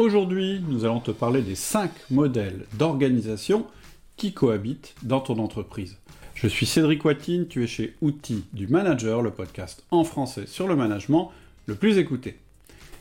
Aujourd'hui, nous allons te parler des 5 modèles d'organisation qui cohabitent dans ton entreprise. Je suis Cédric Watine, tu es chez Outils du Manager, le podcast en français sur le management le plus écouté.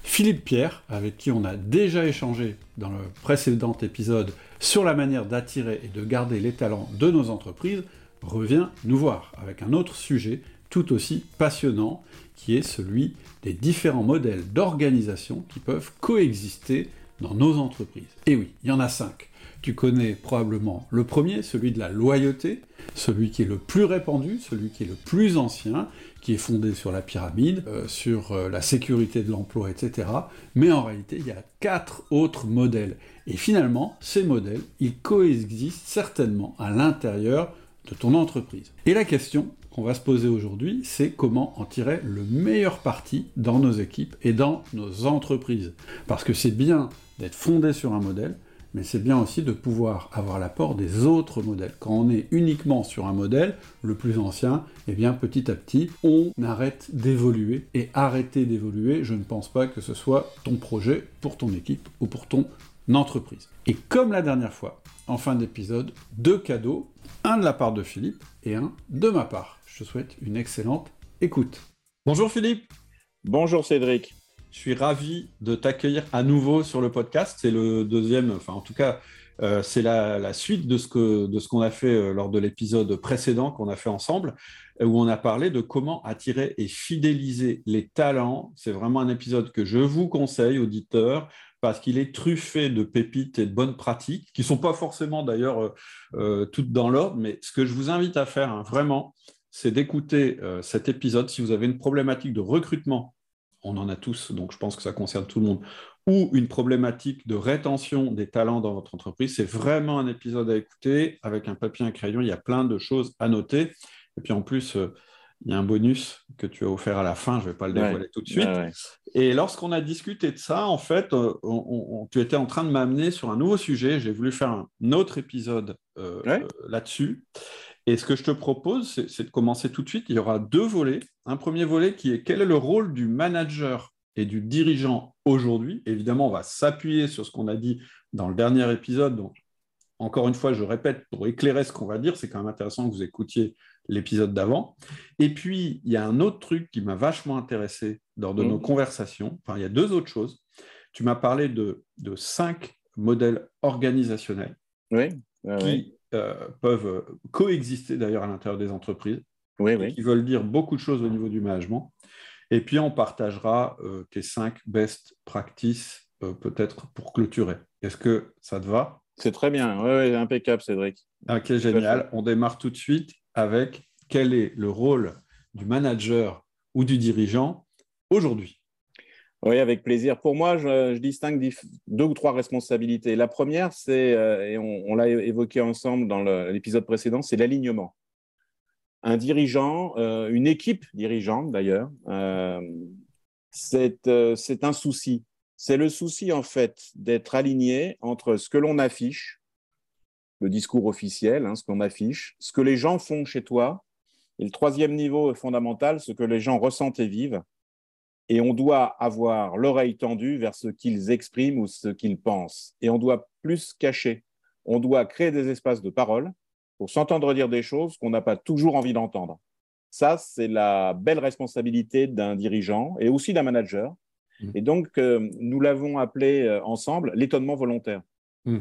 Philippe Pierre, avec qui on a déjà échangé dans le précédent épisode sur la manière d'attirer et de garder les talents de nos entreprises, revient nous voir avec un autre sujet tout aussi passionnant qui est celui des différents modèles d'organisation qui peuvent coexister dans nos entreprises. Et oui, il y en a cinq. Tu connais probablement le premier, celui de la loyauté, celui qui est le plus répandu, celui qui est le plus ancien, qui est fondé sur la pyramide, euh, sur euh, la sécurité de l'emploi, etc. Mais en réalité, il y a quatre autres modèles. Et finalement, ces modèles, ils coexistent certainement à l'intérieur de ton entreprise. Et la question va se poser aujourd'hui, c'est comment en tirer le meilleur parti dans nos équipes et dans nos entreprises. Parce que c'est bien d'être fondé sur un modèle, mais c'est bien aussi de pouvoir avoir l'apport des autres modèles. Quand on est uniquement sur un modèle, le plus ancien, eh bien petit à petit, on arrête d'évoluer. Et arrêter d'évoluer, je ne pense pas que ce soit ton projet pour ton équipe ou pour ton entreprise. Et comme la dernière fois, en fin d'épisode, deux cadeaux, un de la part de Philippe et un de ma part. Je te souhaite une excellente écoute. Bonjour Philippe. Bonjour Cédric. Je suis ravi de t'accueillir à nouveau sur le podcast. C'est le deuxième, enfin en tout cas, euh, c'est la, suite de ce que de ce qu'on a fait euh, lors de l'épisode précédent qu'on a fait ensemble, euh, où on a parlé de comment attirer et fidéliser les talents. C'est vraiment un épisode que je vous conseille, auditeurs, parce qu'il est truffé de pépites et de bonnes pratiques, qui sont pas forcément d'ailleurs toutes dans l'ordre, mais ce que je vous invite à faire, hein, vraiment, c'est d'écouter cet épisode si vous avez une problématique de recrutement on en a tous, donc je pense que ça concerne tout le monde, ou une problématique de rétention des talents dans votre entreprise, c'est vraiment un épisode à écouter avec un papier et un crayon. Il y a plein de choses à noter. Et puis en plus, euh, il y a un bonus que tu as offert à la fin, je ne vais pas le dévoiler tout de suite. Et lorsqu'on a discuté de ça, en fait, euh, tu étais en train de m'amener sur un nouveau sujet. J'ai voulu faire un autre épisode euh, là-dessus. Et ce que je te propose, c'est de commencer tout de suite. Il y aura deux volets. Un premier volet qui est quel est le rôle du manager et du dirigeant aujourd'hui. Évidemment, on va s'appuyer sur ce qu'on a dit dans le dernier épisode. Donc, encore une fois, je répète, pour éclairer ce qu'on va dire, c'est quand même intéressant que vous écoutiez l'épisode d'avant. Et puis, il y a un autre truc qui m'a vachement intéressé lors de mmh. nos conversations. Enfin, il y a deux autres choses. Tu m'as parlé de, cinq modèles organisationnels oui, qui euh, peuvent coexister d'ailleurs à l'intérieur des entreprises, oui, qui veulent dire beaucoup de choses au niveau du management. Et puis on partagera euh, tes cinq best practices euh, peut-être pour clôturer. Est-ce que ça te va? C'est très bien, oui, impeccable Cédric. Ok, génial. On démarre tout de suite avec quel est le rôle du manager ou du dirigeant aujourd'hui oui, avec plaisir. Pour moi, je, distingue deux ou trois responsabilités. La première, c'est, euh, et on, l'a évoqué ensemble dans l'épisode précédent, c'est l'alignement. Un dirigeant, euh, une équipe dirigeante d'ailleurs, euh, c'est un souci. C'est le souci en fait d'être aligné entre ce que l'on affiche, le discours officiel, hein, ce qu'on affiche, ce que les gens font chez toi, et le troisième niveau fondamental, ce que les gens ressentent et vivent et on doit avoir l'oreille tendue vers ce qu'ils expriment ou ce qu'ils pensent. Et on doit plus cacher. On doit créer des espaces de parole pour s'entendre dire des choses qu'on n'a pas toujours envie d'entendre. Ça, c'est la belle responsabilité d'un dirigeant et aussi d'un manager. Mmh. Et donc, euh, nous l'avons appelé euh, ensemble l'étonnement volontaire. Mmh.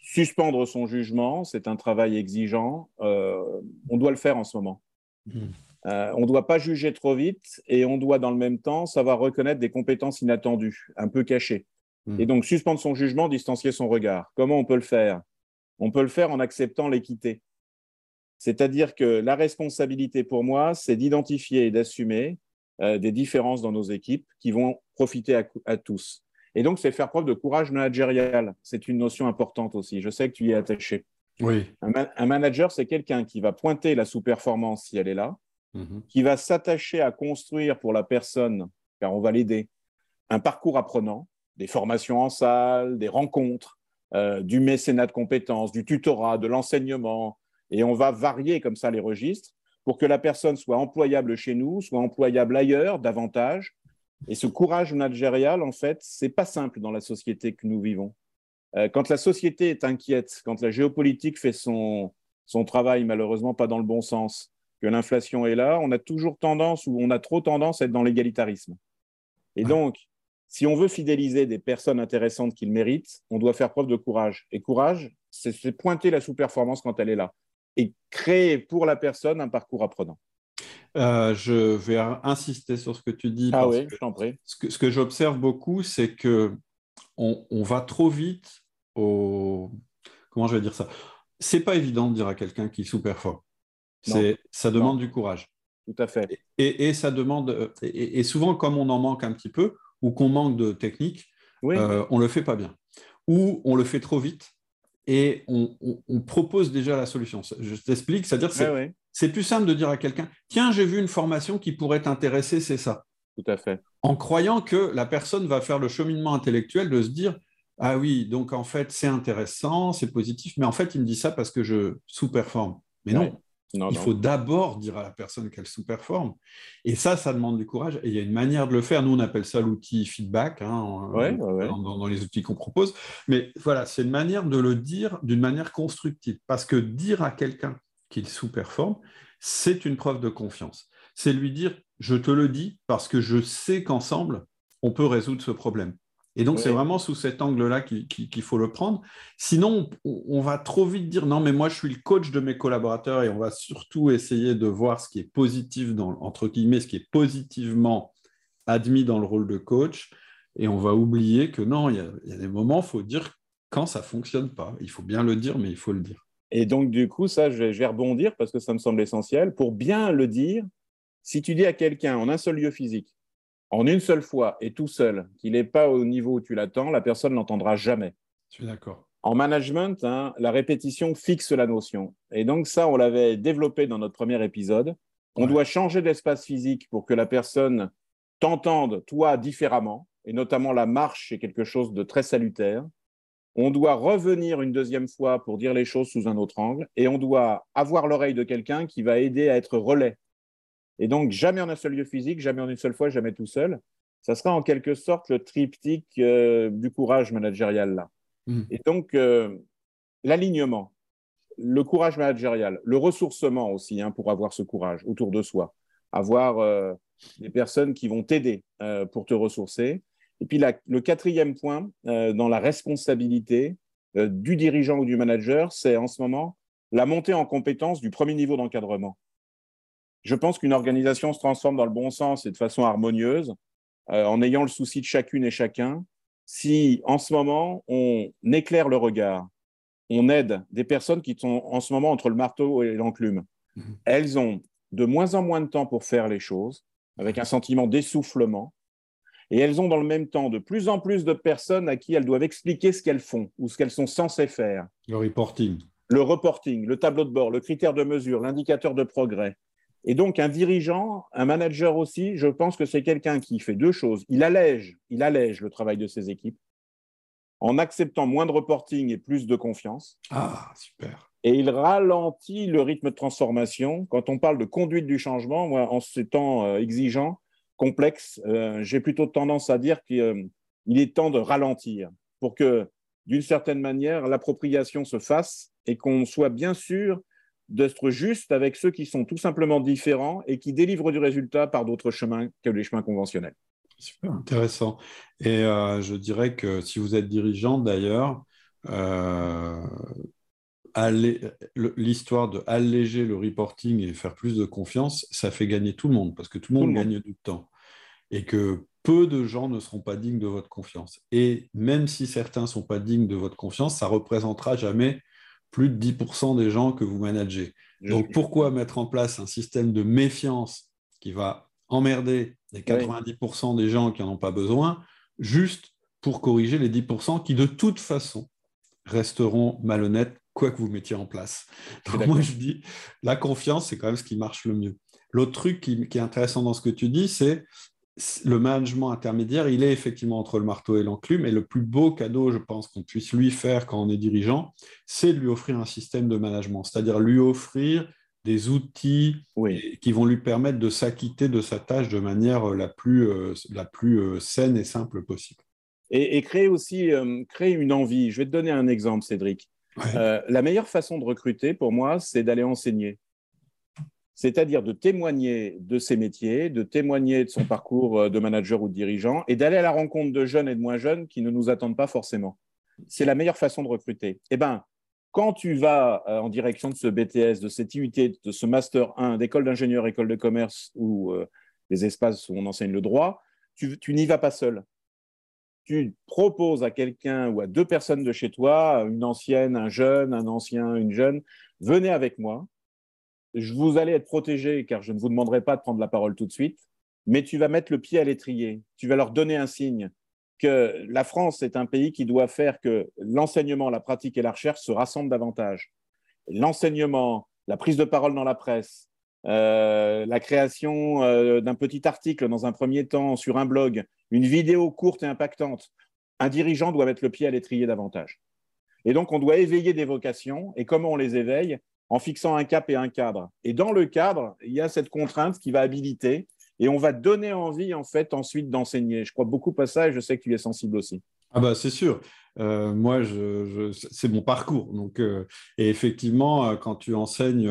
Suspendre son jugement, c'est un travail exigeant. Euh, on doit le faire en ce moment. Mmh. Euh, on ne doit pas juger trop vite et on doit dans le même temps savoir reconnaître des compétences inattendues, un peu cachées. Hmm. Et donc suspendre son jugement, distancier son regard. Comment on peut le faire? On peut le faire en acceptant l'équité. C'est-à-dire que la responsabilité pour moi, c'est d'identifier et d'assumer euh, des différences dans nos équipes qui vont profiter à, tous. Et donc, c'est faire preuve de courage managérial. C'est une notion importante aussi. Je sais que tu y es attaché. Oui. un manager, c'est quelqu'un qui va pointer la sous-performance si elle est là, Mhm. qui va s'attacher à construire pour la personne, car on va l'aider, un parcours apprenant, des formations en salle, des rencontres, euh, du mécénat de compétences, du tutorat, de l'enseignement, et on va varier comme ça les registres pour que la personne soit employable chez nous, soit employable ailleurs davantage, Et ce courage managérial, en fait, c'est pas simple dans la société que nous vivons. Euh, quand la société est inquiète, quand la géopolitique fait son, son travail, malheureusement pas dans le bon sens, que l'inflation est là, on a toujours tendance ou on a trop tendance à être dans l'égalitarisme. Et donc, si on veut fidéliser des personnes intéressantes qu'ils méritent, on doit faire preuve de courage. Et courage, c'est pointer la sous-performance quand elle est là et créer pour la personne un parcours apprenant. Euh, je vais insister sur ce que tu dis. Ah oui, je t'en prie. Ce que, que j'observe beaucoup, c'est que on, on, va trop vite au. Comment je vais dire ça? C'est pas évident de dire à quelqu'un qui sous-performe. Ça demande non. du courage. Tout à fait. Et, et ça demande. Et, et, souvent, comme on en manque un petit peu, ou qu'on manque de technique, oui. euh, on le fait pas bien. Ou on le fait trop vite et on, on, on propose déjà la solution. Je t'explique, c'est-à-dire c'est ouais, ouais. plus simple de dire à quelqu'un, tiens, j'ai vu une formation qui pourrait t'intéresser, c'est ça. Tout à fait. En croyant que la personne va faire le cheminement intellectuel de se dire, ah oui, donc en fait, c'est intéressant, c'est positif, mais en fait, il me dit ça parce que je sous-performe. Mais non, non, il non. faut d'abord dire à la personne qu'elle sous-performe. Et ça, ça demande du courage. Et il y a une manière de le faire. Nous, on appelle ça l'outil feedback hein, ouais, ouais. Dans, dans, les outils qu'on propose. Mais voilà, c'est une manière de le dire d'une manière constructive. Parce que dire à quelqu'un qu'il sous-performe, c'est une preuve de confiance. C'est lui dire, je te le dis parce que je sais qu'ensemble, on peut résoudre ce problème. Et donc, c'est vraiment sous cet angle-là qu'il qu qu faut le prendre. Sinon, on, on, va trop vite dire non, mais moi, je suis le coach de mes collaborateurs et on va surtout essayer de voir ce qui est positif, dans, entre guillemets, ce qui est positivement admis dans le rôle de coach. Et on va oublier que non, il y a, il y a des moments, il faut dire quand ça ne fonctionne pas. Il faut bien le dire, mais il faut le dire. Et donc, du coup, ça, je vais, je vais rebondir parce que ça me semble essentiel. Pour bien le dire, si tu dis à quelqu'un en un seul lieu physique, en une seule fois et tout seul, qu'il n'est pas au niveau où tu l'attends, la personne n'entendra jamais. Je suis d'accord. En management, hein, la répétition fixe la notion. Et donc ça, on l'avait développé dans notre premier épisode. On ouais. doit changer d'espace physique pour que la personne t'entende, toi, différemment. Et notamment la marche est quelque chose de très salutaire. On doit revenir une deuxième fois pour dire les choses sous un autre angle. Et on doit avoir l'oreille de quelqu'un qui va aider à être relais et donc, jamais en un seul lieu physique, jamais en une seule fois, jamais tout seul. Ça sera en quelque sorte le triptyque euh, du courage managérial là. Mmh. Et donc, euh, l'alignement, le courage managérial, le ressourcement aussi hein, pour avoir ce courage autour de soi, avoir euh, des personnes qui vont t'aider pour te ressourcer. Et puis, la, le quatrième point euh, dans la responsabilité euh, du dirigeant ou du manager, c'est en ce moment la montée en compétence du premier niveau d'encadrement je pense qu'une organisation se transforme dans le bon sens et de façon harmonieuse euh, en ayant le souci de chacune et chacun. Si en ce moment, on éclaire le regard, on aide des personnes qui sont en ce moment entre le marteau et l'enclume, mmh. elles ont de moins en moins de temps pour faire les choses, avec un sentiment d'essoufflement, et elles ont dans le même temps de plus en plus de personnes à qui elles doivent expliquer ce qu'elles font ou ce qu'elles sont censées faire. Le reporting. Le reporting, le tableau de bord, le critère de mesure, l'indicateur de progrès. Et donc, un dirigeant, un manager aussi, je pense que c'est quelqu'un qui fait deux choses. Il allège, il allège le travail de ses équipes en acceptant moins de reporting et plus de confiance. Ah, super. Et il ralentit le rythme de transformation. Quand on parle de conduite du changement, moi, en ces temps euh, exigeants, complexes, euh, j'ai plutôt tendance à dire qu'il euh, est temps de ralentir pour que, d'une certaine manière, l'appropriation se fasse et qu'on soit bien sûr d'être juste avec ceux qui sont tout simplement différents et qui délivrent du résultat par d'autres chemins que les chemins conventionnels. Super intéressant. Et euh, je dirais que si vous êtes dirigeant d'ailleurs, l'histoire de alléger le reporting et faire plus de confiance, ça fait gagner tout le monde parce que tout le monde, tout le monde. gagne du temps. Et que peu de gens ne seront pas dignes de votre confiance. Et même si certains ne sont pas dignes de votre confiance, ça représentera jamais plus de 10% des gens que vous managez. Donc pourquoi mettre en place un système de méfiance qui va emmerder les 90% des gens qui n'en ont pas besoin, juste pour corriger les 10% qui de toute façon resteront malhonnêtes quoi que vous mettiez en place. Donc moi je dis, la confiance, c'est quand même ce qui marche le mieux. L'autre truc qui, qui, est intéressant dans ce que tu dis, c'est le management intermédiaire, il est effectivement entre le marteau et l'enclume, et le plus beau cadeau, je pense, qu'on puisse lui faire quand on est dirigeant, c'est de lui offrir un système de management, c'est-à-dire lui offrir des outils qui vont lui permettre de s'acquitter de sa tâche de manière la plus, la plus saine et simple possible. Et, créer aussi créer une envie. Je vais te donner un exemple, Cédric. La meilleure façon de recruter, pour moi, c'est d'aller enseigner c'est-à-dire de témoigner de ses métiers, de témoigner de son parcours euh, de manager ou de dirigeant, et d'aller à la rencontre de jeunes et de moins jeunes qui ne nous attendent pas forcément. C'est la meilleure façon de recruter. Eh bien, quand tu vas euh, en direction de ce BTS, de cette IUT, de ce Master 1, d'école d'ingénieur, école de commerce ou euh, des espaces où on enseigne le droit, tu n'y vas pas seul. Tu proposes à quelqu'un ou à deux personnes de chez toi, une ancienne, un jeune, un ancien, une jeune, venez avec moi je vous allez être protégé car je ne vous demanderai pas de prendre la parole tout de suite, mais tu vas mettre le pied à l'étrier, tu vas leur donner un signe que la France est un pays qui doit faire que l'enseignement, la pratique et la recherche se rassemblent davantage. L'enseignement, la prise de parole dans la presse, euh, la création euh, d'un petit article dans un premier temps sur un blog, une vidéo courte et impactante, un dirigeant doit mettre le pied à l'étrier davantage. Et donc, on doit éveiller des vocations. Et comment on les éveille? En fixant un cap et un cadre. Et dans le cadre, il y a cette contrainte qui va habiliter et on va donner envie en fait ensuite d'enseigner. Je crois beaucoup à ça et je sais que tu es sensible aussi. Ah bah c'est sûr. Euh, moi, c'est mon parcours. Donc, et effectivement, quand tu enseignes,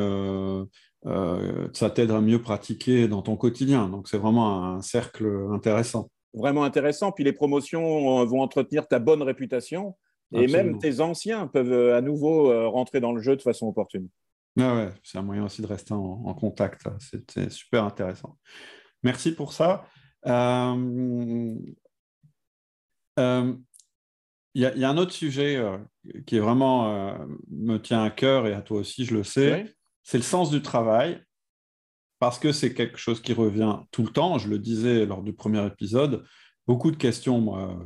ça t'aide à mieux pratiquer dans ton quotidien. Donc, c'est vraiment un cercle intéressant. Vraiment intéressant. Puis les promotions vont entretenir ta bonne réputation. Et même tes anciens peuvent à nouveau rentrer dans le jeu de façon opportune. Ah ouais, c'est un moyen aussi de rester en, contact. C'est super intéressant. Merci pour ça. Euh, euh, il y, a un autre sujet euh, qui est vraiment me tient à cœur et à toi aussi, je le sais. C'est le sens du travail parce que c'est quelque chose qui revient tout le temps. Je le disais lors du premier épisode. Beaucoup de questions moi,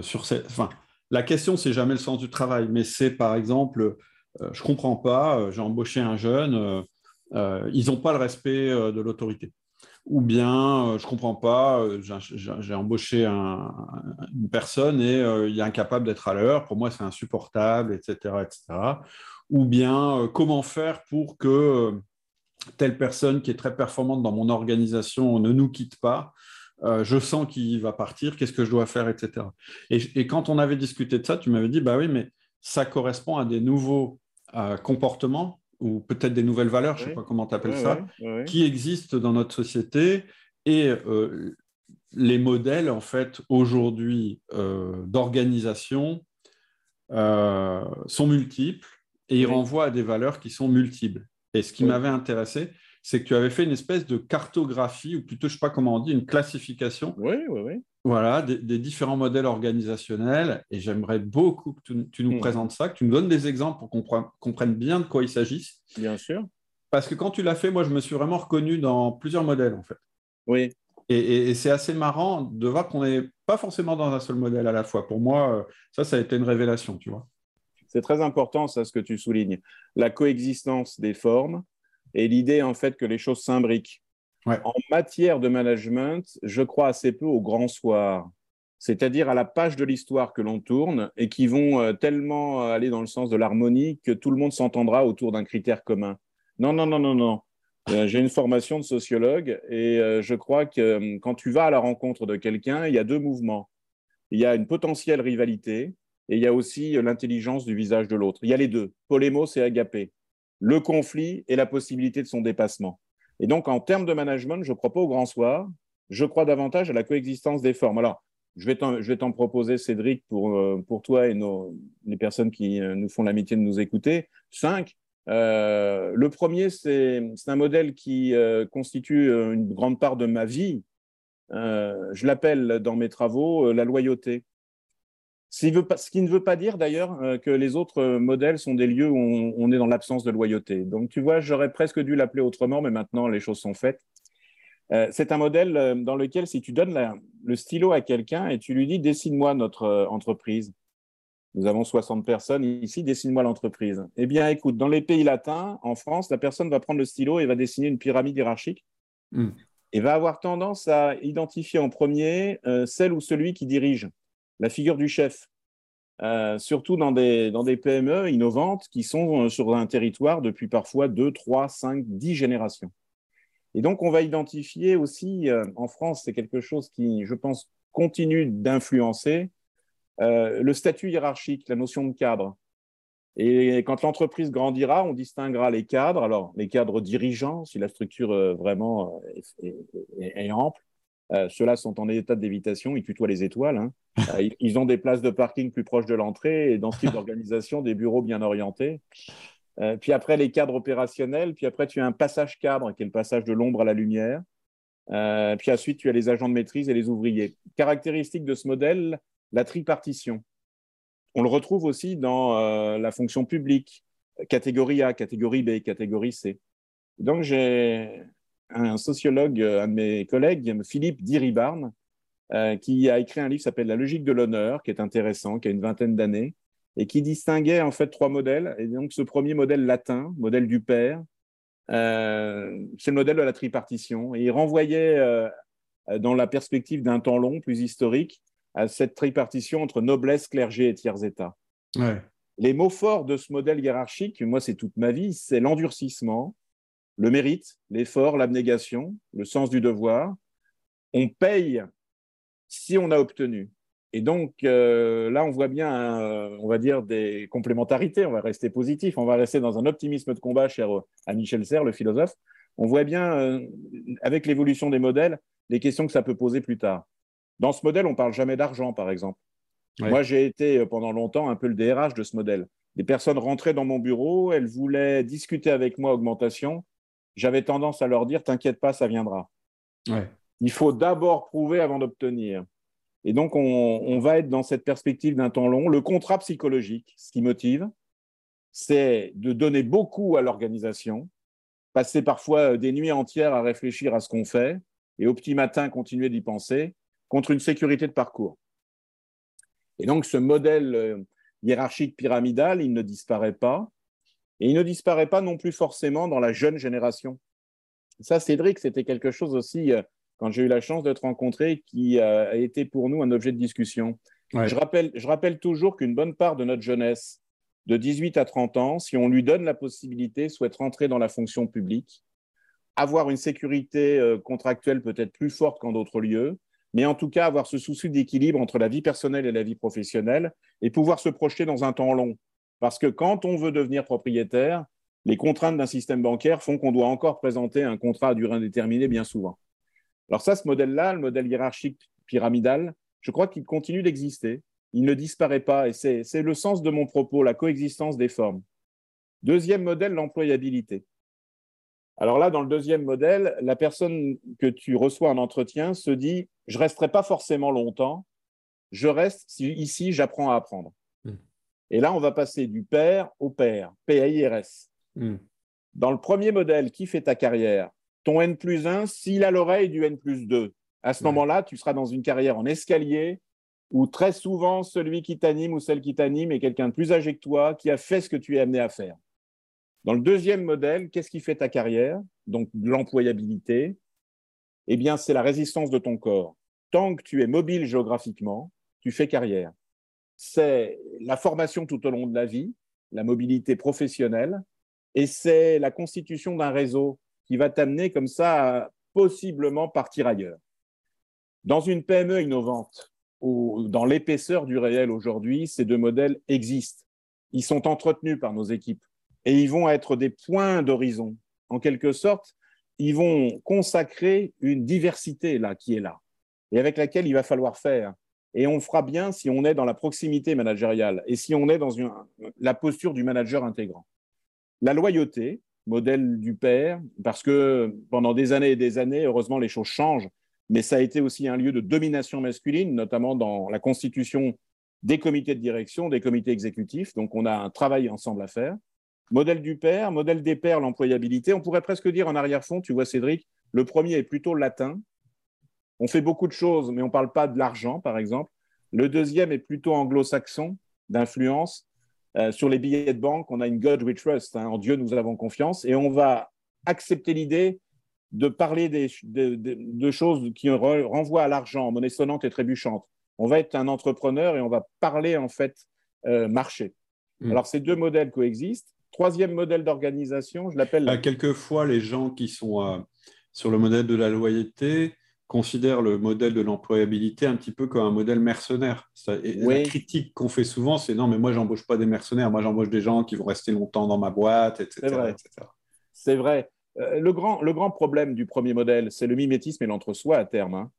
sur cette. Enfin, la question, c'est jamais le sens du travail, mais c'est par exemple euh, je ne comprends pas, euh, j'ai embauché un jeune, euh, ils n'ont pas le respect de l'autorité. Ou bien, je ne comprends pas, j'ai embauché une personne et il est incapable d'être à l'heure, pour moi c'est insupportable, etc., etc. Ou bien, comment faire pour que telle personne qui est très performante dans mon organisation ne nous quitte pas je sens qu'il va partir, qu'est-ce que je dois faire, etc. Et, et, quand on avait discuté de ça, tu m'avais dit, bah oui, mais ça correspond à des nouveaux comportements ou peut-être des nouvelles valeurs, je ne sais pas comment tu appelles ça, qui existent dans notre société et euh, les modèles en fait aujourd'hui euh, d'organisation euh, sont multiples et ils renvoient à des valeurs qui sont multiples. Et ce qui m'avait intéressé, c'est que tu avais fait une espèce de cartographie, ou plutôt, je ne sais pas comment on dit, une classification oui, oui, oui. Voilà, des, différents modèles organisationnels. Et j'aimerais beaucoup que tu, nous hmm. présentes ça, que tu nous donnes des exemples pour qu'on comprenne bien de quoi il s'agit. Bien sûr. Parce que quand tu l'as fait, moi, je me suis vraiment reconnu dans plusieurs modèles, en fait. Oui. Et, c'est assez marrant de voir qu'on n'est pas forcément dans un seul modèle à la fois. Pour moi, euh, ça, ça a été une révélation, tu vois. C'est très important, ça, ce que tu soulignes. La coexistence des formes et l'idée, en fait, que les choses s'imbriquent. En matière de management, je crois assez peu au grand soir, c'est-à-dire à la page de l'histoire que l'on tourne et qui vont euh, tellement euh, aller dans le sens de l'harmonie que tout le monde s'entendra autour d'un critère commun. Non, non, non, non, non. Euh, j'ai une formation de sociologue et je crois que quand tu vas à la rencontre de quelqu'un, il y a deux mouvements. Il y a une potentielle rivalité et il y a aussi l'intelligence du visage de l'autre. Il y a les deux, polémos et agapé, le conflit et la possibilité de son dépassement. Et donc, en termes de management, je crois pas au grand soir, je crois davantage à la coexistence des formes. Alors, je vais t'en proposer, Cédric, pour, euh, pour toi et nos, les personnes qui euh, nous font l'amitié de nous écouter. Cinq. Euh, le premier, c'est un modèle qui constitue une grande part de ma vie. je l'appelle dans mes travaux la loyauté. Ce qui ne veut pas dire d'ailleurs euh, que les autres euh, modèles sont des lieux où on, est dans l'absence de loyauté. Donc tu vois, j'aurais presque dû l'appeler autrement, mais maintenant les choses sont faites. Euh, c'est un modèle dans lequel si tu donnes le stylo à quelqu'un et tu lui dis dessine-moi notre entreprise, nous avons 60 personnes ici, dessine-moi l'entreprise. Eh bien écoute, dans les pays latins, en France, la personne va prendre le stylo et va dessiner une pyramide hiérarchique. Hmm. Et va avoir tendance à identifier en premier celle ou celui qui dirige la figure du chef. euh, surtout dans des, dans des PME innovantes qui sont euh, sur un territoire depuis parfois 2, 3, 5, 10 générations. Et donc, on va identifier aussi, euh, en France, c'est quelque chose qui, je pense, continue d'influencer, le statut hiérarchique, la notion de cadre. Et quand l'entreprise grandira, on distinguera les cadres, alors les cadres dirigeants, si la structure vraiment est ample, euh, ceux-là sont en état d'évitation, ils tutoient les étoiles. Hein. Euh, ils ont des places de parking plus proches de l'entrée et dans ce type d'organisation, des bureaux bien orientés. Euh, puis après, les cadres opérationnels. Puis après, tu as un passage cadre qui est le passage de l'ombre à la lumière. puis ensuite, tu as les agents de maîtrise et les ouvriers. Caractéristique de ce modèle, la tripartition. On le retrouve aussi dans la fonction publique, catégorie A, catégorie B, catégorie C. Donc, j'ai un sociologue, euh, un de mes collègues, Philippe Diribarne, euh, qui a écrit un livre qui s'appelle La logique de l'honneur, qui est intéressant, qui a une vingtaine d'années, et qui distinguait en fait trois modèles. Et donc, ce premier modèle latin, modèle du père, euh, c'est le modèle de la tripartition. Et il renvoyait, dans la perspective d'un temps long, plus historique, à cette tripartition entre noblesse, clergé et tiers état. Les mots forts de ce modèle hiérarchique, moi, c'est toute ma vie, c'est l'endurcissement, le mérite, l'effort, l'abnégation, le sens du devoir. On paye si on a obtenu. Et donc euh, là, on voit bien, euh, on va dire, des complémentarités. On va rester positif, on va rester dans un optimisme de combat cher à Michel Serres, le philosophe. On voit bien, euh, avec l'évolution des modèles, les questions que ça peut poser plus tard. Dans ce modèle, on parle jamais d'argent, par exemple. Moi, j'ai été pendant longtemps un peu le DRH de ce modèle. Des personnes rentraient dans mon bureau, elles voulaient discuter avec moi augmentation j'avais tendance à leur dire T'inquiète pas, ça viendra. Il faut d'abord prouver avant d'obtenir. Et donc, on, va être dans cette perspective d'un temps long. Le contrat psychologique, ce qui motive, c'est de donner beaucoup à l'organisation, passer parfois des nuits entières à réfléchir à ce qu'on fait, et au petit matin, continuer d'y penser, contre une sécurité de parcours. Et donc, ce modèle euh, hiérarchique pyramidal, il ne disparaît pas. Et il ne disparaît pas non plus forcément dans la jeune génération. Ça, Cédric, c'était quelque chose aussi, euh, quand j'ai eu la chance de te rencontrer, qui euh, a été pour nous un objet de discussion. Je, rappelle, je rappelle toujours qu'une bonne part de notre jeunesse, de 18 à 30 ans, si on lui donne la possibilité, souhaite rentrer dans la fonction publique, avoir une sécurité euh, contractuelle peut-être plus forte qu'en d'autres lieux, mais en tout cas avoir ce souci d'équilibre entre la vie personnelle et la vie professionnelle et pouvoir se projeter dans un temps long. Parce que quand on veut devenir propriétaire, les contraintes d'un système bancaire font qu'on doit encore présenter un contrat à durée indéterminée bien souvent. Alors ça, ce modèle-là, le modèle hiérarchique pyramidal, je crois qu'il continue d'exister. Il ne disparaît pas et c'est le sens de mon propos, la coexistence des formes. Deuxième modèle, l'employabilité. Alors là, dans le deuxième modèle, la personne que tu reçois en entretien se dit, je resterai pas forcément longtemps, je reste ici, j'apprends à apprendre. Et là, on va passer du père au père, P-A-I-R-S. Hmm. Dans le premier modèle, qui fait ta carrière? Ton N plus 1, s'il a l'oreille du N plus 2. À ce moment-là, tu seras dans une carrière en escalier où très souvent, celui qui t'anime ou celle qui t'anime est quelqu'un de plus âgé que toi, qui a fait ce que tu es amené à faire. Dans le deuxième modèle, qu'est-ce qui fait ta carrière? Donc l'employabilité. Eh bien, c'est la résistance de ton corps. Tant que tu es mobile géographiquement, tu fais carrière c'est la formation tout au long de la vie, la mobilité professionnelle, et c'est la constitution d'un réseau qui va t'amener comme ça à possiblement partir ailleurs. Dans une PME innovante, ou dans l'épaisseur du réel aujourd'hui, ces deux modèles existent. Ils sont entretenus par nos équipes et ils vont être des points d'horizon. En quelque sorte, ils vont consacrer une diversité là qui est là et avec laquelle il va falloir faire. Et on fera bien si on est dans la proximité managériale et si on est dans la posture du manager intégrant. La loyauté, modèle du père, parce que pendant des années et des années, heureusement, les choses changent, mais ça a été aussi un lieu de domination masculine, notamment dans la constitution des comités de direction, des comités exécutifs. Donc, on a un travail ensemble à faire. Modèle du père, modèle des pères, l'employabilité. On pourrait presque dire en arrière-fond, tu vois, Cédric, le premier est plutôt latin, on fait beaucoup de choses, mais on ne parle pas de l'argent, par exemple. Le deuxième est plutôt anglo-saxon, d'influence. Euh, sur les billets de banque, on a une God we trust, hein. en Dieu nous avons confiance, et on va accepter l'idée de parler de, choses qui renvoient à l'argent, monnaie sonnante et trébuchante. On va être un entrepreneur et on va parler en fait marché. Hmm. Alors, ces deux modèles coexistent. Troisième modèle d'organisation, je l'appelle. Bah, quelquefois, les gens qui sont sur le modèle de la loyauté considèrent le modèle de l'employabilité un petit peu comme un modèle mercenaire. La critique qu'on fait souvent, c'est non, mais moi, j'embauche pas des mercenaires, moi, j'embauche des gens qui vont rester longtemps dans ma boîte, etc. C'est vrai. Euh, le, grand, le grand problème du premier modèle, c'est le mimétisme et l'entre-soi à terme. Hein.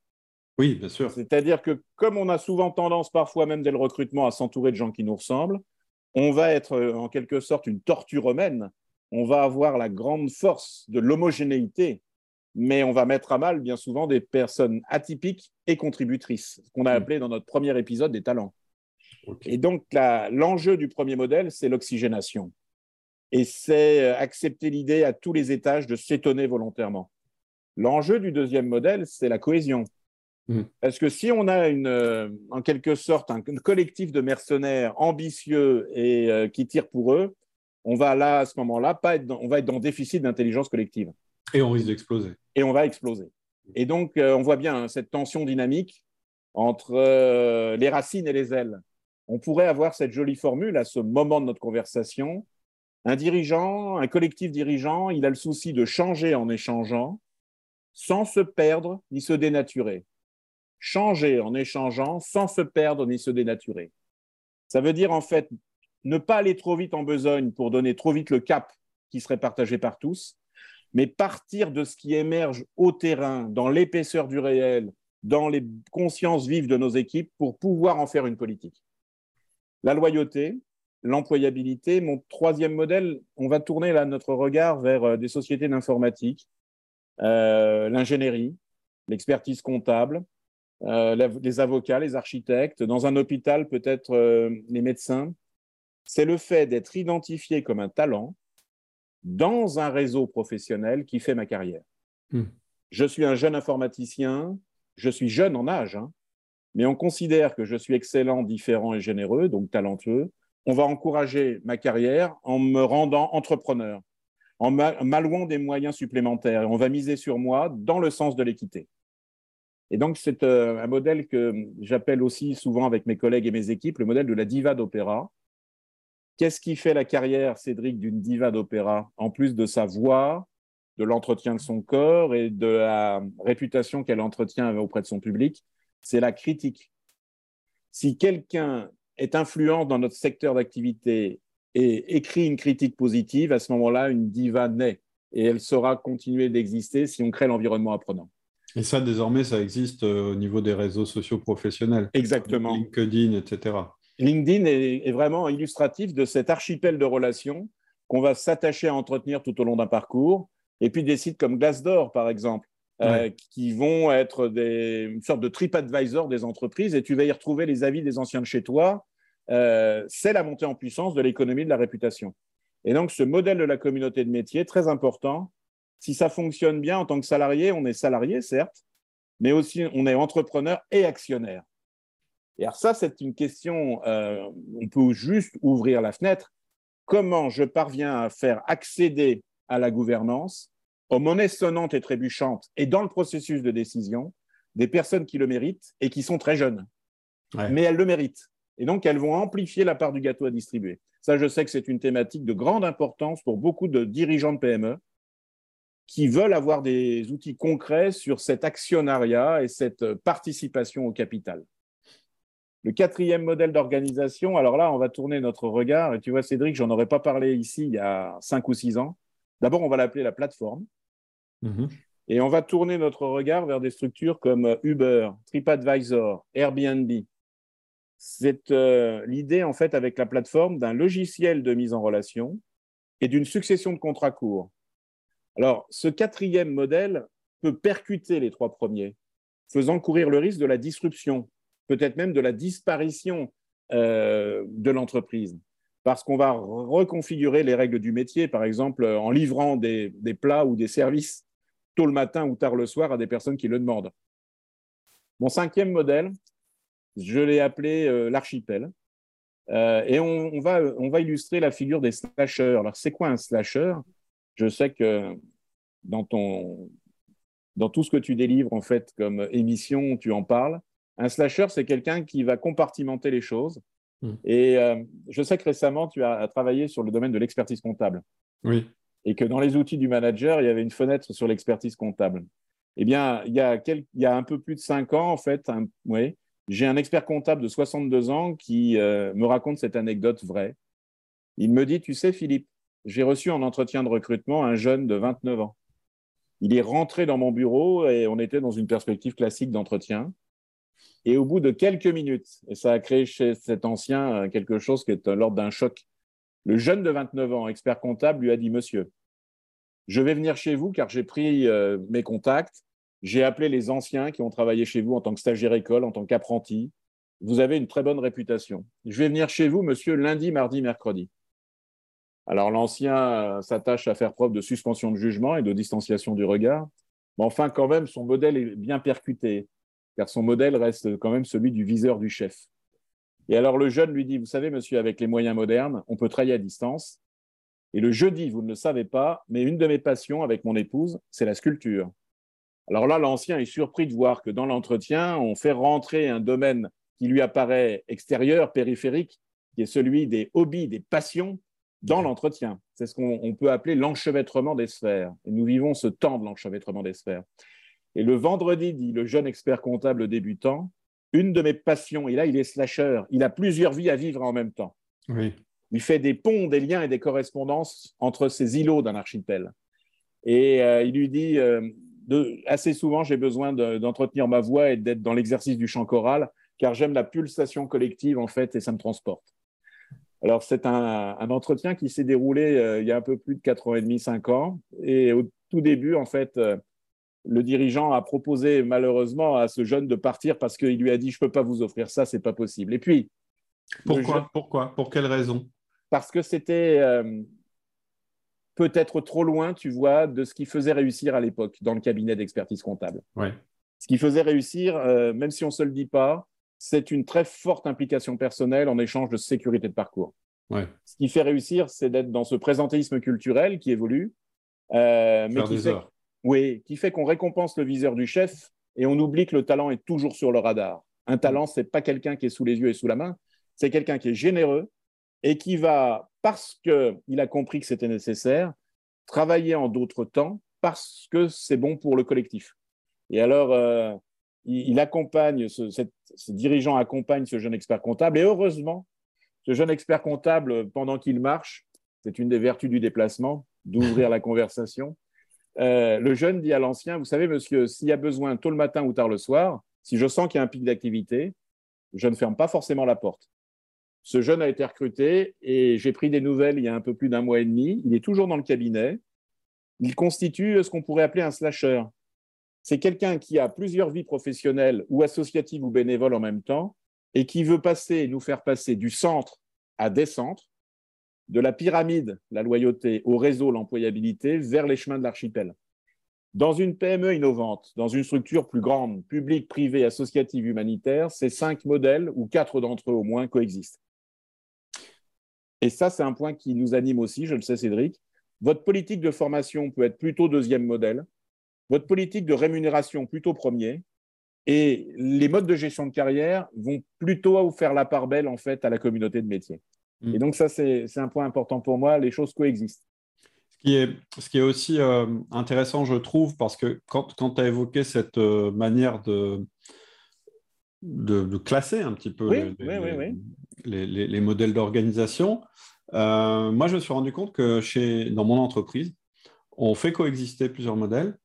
Oui, bien sûr. C'est-à-dire que comme on a souvent tendance, parfois même dès le recrutement, à s'entourer de gens qui nous ressemblent, on va être euh, en quelque sorte une tortue romaine. On va avoir la grande force de l'homogénéité mais on va mettre à mal bien souvent des personnes atypiques et contributrices, ce qu'on a mm. appelé dans notre premier épisode des talents. Et donc l'enjeu du premier modèle, c'est l'oxygénation. Et c'est euh, accepter l'idée à tous les étages de s'étonner volontairement. L'enjeu du deuxième modèle, c'est la cohésion. Mm. Parce que si on a une, euh, en quelque sorte un collectif de mercenaires ambitieux et euh, qui tirent pour eux, on va là, à ce moment-là, pas être on va être dans déficit d'intelligence collective. Et on risque d'exploser. Et on va exploser. Et donc, euh, on voit bien hein, cette tension dynamique entre euh, les racines et les ailes. On pourrait avoir cette jolie formule à ce moment de notre conversation. Un dirigeant, un collectif dirigeant, il a le souci de changer en échangeant sans se perdre ni se dénaturer. Changer en échangeant sans se perdre ni se dénaturer. Ça veut dire en fait ne pas aller trop vite en besogne pour donner trop vite le cap qui serait partagé par tous, mais partir de ce qui émerge au terrain, dans l'épaisseur du réel, dans les consciences vives de nos équipes pour pouvoir en faire une politique. La loyauté, l'employabilité, mon troisième modèle, on va tourner là notre regard vers euh, des sociétés d'informatique, euh, l'ingénierie, l'expertise comptable, euh, les avocats, les architectes, dans un hôpital peut-être les médecins. C'est le fait d'être identifié comme un talent, dans un réseau professionnel qui fait ma carrière. Hmm. Je suis un jeune informaticien, je suis jeune en âge, hein, mais on considère que je suis excellent, différent et généreux, donc talentueux. On va encourager ma carrière en me rendant entrepreneur, en m'allouant des moyens supplémentaires. on va miser sur moi dans le sens de l'équité. Et donc, c'est euh, un modèle que j'appelle aussi souvent avec mes collègues et mes équipes le modèle de la diva d'opéra. Qu'est-ce qui fait la carrière, Cédric, d'une diva d'opéra, en plus de sa voix, de l'entretien de son corps et de la réputation qu'elle entretient auprès de son public? C'est la critique. Si quelqu'un est influent dans notre secteur d'activité et écrit une critique positive, à ce moment-là, une diva naît et elle saura continuer d'exister si on crée l'environnement apprenant. Et ça, désormais, ça existe euh, au niveau des réseaux sociaux professionnels. Exactement. LinkedIn, etc. LinkedIn est, vraiment illustratif de cet archipel de relations qu'on va s'attacher à entretenir tout au long d'un parcours. Et puis des sites comme Glassdoor, par exemple, euh, qui vont être des, une sorte de TripAdvisor des entreprises et tu vas y retrouver les avis des anciens de chez toi. Euh, c'est la montée en puissance de l'économie de la réputation. Et donc, ce modèle de la communauté de métier, très important. Si ça fonctionne bien en tant que salarié, on est salarié, certes, mais aussi on est entrepreneur et actionnaire. Et alors ça, c'est une question, euh, on peut juste ouvrir la fenêtre. Comment je parviens à faire accéder à la gouvernance, aux monnaies sonnantes et trébuchantes, et dans le processus de décision, des personnes qui le méritent et qui sont très jeunes. Mais elles le méritent. Et donc, elles vont amplifier la part du gâteau à distribuer. Ça, je sais que c'est une thématique de grande importance pour beaucoup de dirigeants de PME qui veulent avoir des outils concrets sur cet actionnariat et cette participation au capital. Le quatrième modèle d'organisation, alors là, on va tourner notre regard. Et tu vois, Cédric, j'en aurais pas parlé ici il y a cinq ou six ans. D'abord, on va l'appeler la plateforme. Mhm. Et on va tourner notre regard vers des structures comme Uber, TripAdvisor, Airbnb. C'est euh, l'idée, en fait, avec la plateforme d'un logiciel de mise en relation et d'une succession de contrats courts. Alors, ce quatrième modèle peut percuter les trois premiers, faisant courir le risque de la disruption peut-être même de la disparition euh, de l'entreprise, parce qu'on va reconfigurer les règles du métier, par exemple en livrant des, plats ou des services tôt le matin ou tard le soir à des personnes qui le demandent. Mon cinquième modèle, je l'ai appelé euh, l'archipel. Euh, et on, va, on va illustrer la figure des slashers. Alors, c'est quoi un slasher? Je sais que dans, ton, dans tout ce que tu délivres, en fait, comme émission, tu en parles. Un slasher, c'est quelqu'un qui va compartimenter les choses Hmm. Et euh, je sais que récemment, tu as travaillé sur le domaine de l'expertise comptable. Oui. Et que dans les outils du manager, il y avait une fenêtre sur l'expertise comptable. Eh bien, il y, a il y a un peu plus de cinq ans, en fait, oui, j'ai un expert comptable de 62 ans qui euh, me raconte cette anecdote vraie. Il me dit, tu sais, Philippe, j'ai reçu en entretien de recrutement un jeune de 29 ans. Il est rentré dans mon bureau et on était dans une perspective classique d'entretien. Et au bout de quelques minutes, et ça a créé chez cet ancien euh, quelque chose qui est l'ordre d'un choc, le jeune de 29 ans, expert comptable, lui a dit, Monsieur, je vais venir chez vous car j'ai pris euh, mes contacts, j'ai appelé les anciens qui ont travaillé chez vous en tant que stagiaire école, en tant qu'apprenti. Vous avez une très bonne réputation. Je vais venir chez vous, monsieur, lundi, mardi, mercredi. Alors l'ancien euh, s'attache à faire preuve de suspension de jugement et de distanciation du regard. Mais enfin, quand même, son modèle est bien percuté car son modèle reste quand même celui du viseur du chef. Et alors le jeune lui dit, vous savez, monsieur, avec les moyens modernes, on peut travailler à distance. Et le jeudi, vous ne le savez pas, mais une de mes passions avec mon épouse, c'est la sculpture. Alors là, l'ancien est surpris de voir que dans l'entretien, on fait rentrer un domaine qui lui apparaît extérieur, périphérique, qui est celui des hobbies, des passions, dans l'entretien. C'est ce qu'on peut appeler l'enchevêtrement des sphères. Et nous vivons ce temps de l'enchevêtrement des sphères. Et le vendredi, dit le jeune expert comptable débutant, une de mes passions, et là il est slasher, il a plusieurs vies à vivre en même temps. Oui. Il fait des ponts, des liens et des correspondances entre ces îlots d'un archipel. Et euh, il lui dit, euh, assez souvent j'ai besoin d'entretenir ma voix et d'être dans l'exercice du chant choral, car j'aime la pulsation collective en fait et ça me transporte. Alors c'est un, entretien qui s'est déroulé euh, il y a un peu plus de 4 ans et demi, 5 ans. Et au tout début, en fait, le dirigeant a proposé malheureusement à ce jeune de partir parce qu'il lui a dit je ne peux pas vous offrir ça, c'est pas possible. Et puis pourquoi Pourquoi Pour quelle raison? Parce que c'était euh, peut-être trop loin, tu vois, de ce qui faisait réussir à l'époque dans le cabinet d'expertise comptable. Ouais. Ce qui faisait réussir, euh, même si on ne se le dit pas, c'est une très forte implication personnelle en échange de sécurité de parcours. Ouais. Ce qui fait réussir, c'est d'être dans ce présentéisme culturel qui évolue, euh, mais qui fait, oui, qui fait qu'on récompense le viseur du chef et on oublie que le talent est toujours sur le radar. Un talent, ce n'est pas quelqu'un qui est sous les yeux et sous la main, c'est quelqu'un qui est généreux et qui va, parce qu'il a compris que c'était nécessaire, travailler en d'autres temps parce que c'est bon pour le collectif. Et alors, euh, il, accompagne, ce, dirigeant accompagne ce jeune expert comptable et heureusement, ce jeune expert comptable, pendant qu'il marche, c'est une des vertus du déplacement, d'ouvrir la conversation, euh, le jeune dit à l'ancien, vous savez, monsieur, s'il y a besoin tôt le matin ou tard le soir, si je sens qu'il y a un pic d'activité, je ne ferme pas forcément la porte. Ce jeune a été recruté et j'ai pris des nouvelles il y a un peu plus d'un mois et demi. Il est toujours dans le cabinet. Il constitue ce qu'on pourrait appeler un slasher. C'est quelqu'un qui a plusieurs vies professionnelles ou associatives ou bénévoles en même temps et qui veut passer, nous faire passer du centre à des centres de la pyramide, la loyauté, au réseau, l'employabilité, vers les chemins de l'archipel. Dans une PME innovante, dans une structure plus grande, publique, privée, associative, humanitaire, ces cinq modèles, ou quatre d'entre eux au moins, coexistent. Et ça, c'est un point qui nous anime aussi, je le sais, Cédric. Votre politique de formation peut être plutôt deuxième modèle, votre politique de rémunération plutôt premier, et les modes de gestion de carrière vont plutôt vous faire la part belle, en fait, à la communauté de métier. Mm. Et donc ça, c'est un point important pour moi, les choses coexistent. Ce qui est, ce qui est aussi euh, intéressant, je trouve, parce que quand, quand tu as évoqué cette euh, manière de, de, classer un petit peu les, les, les, modèles d'organisation, euh, moi, je me suis rendu compte que chez, dans mon entreprise, on fait coexister plusieurs modèles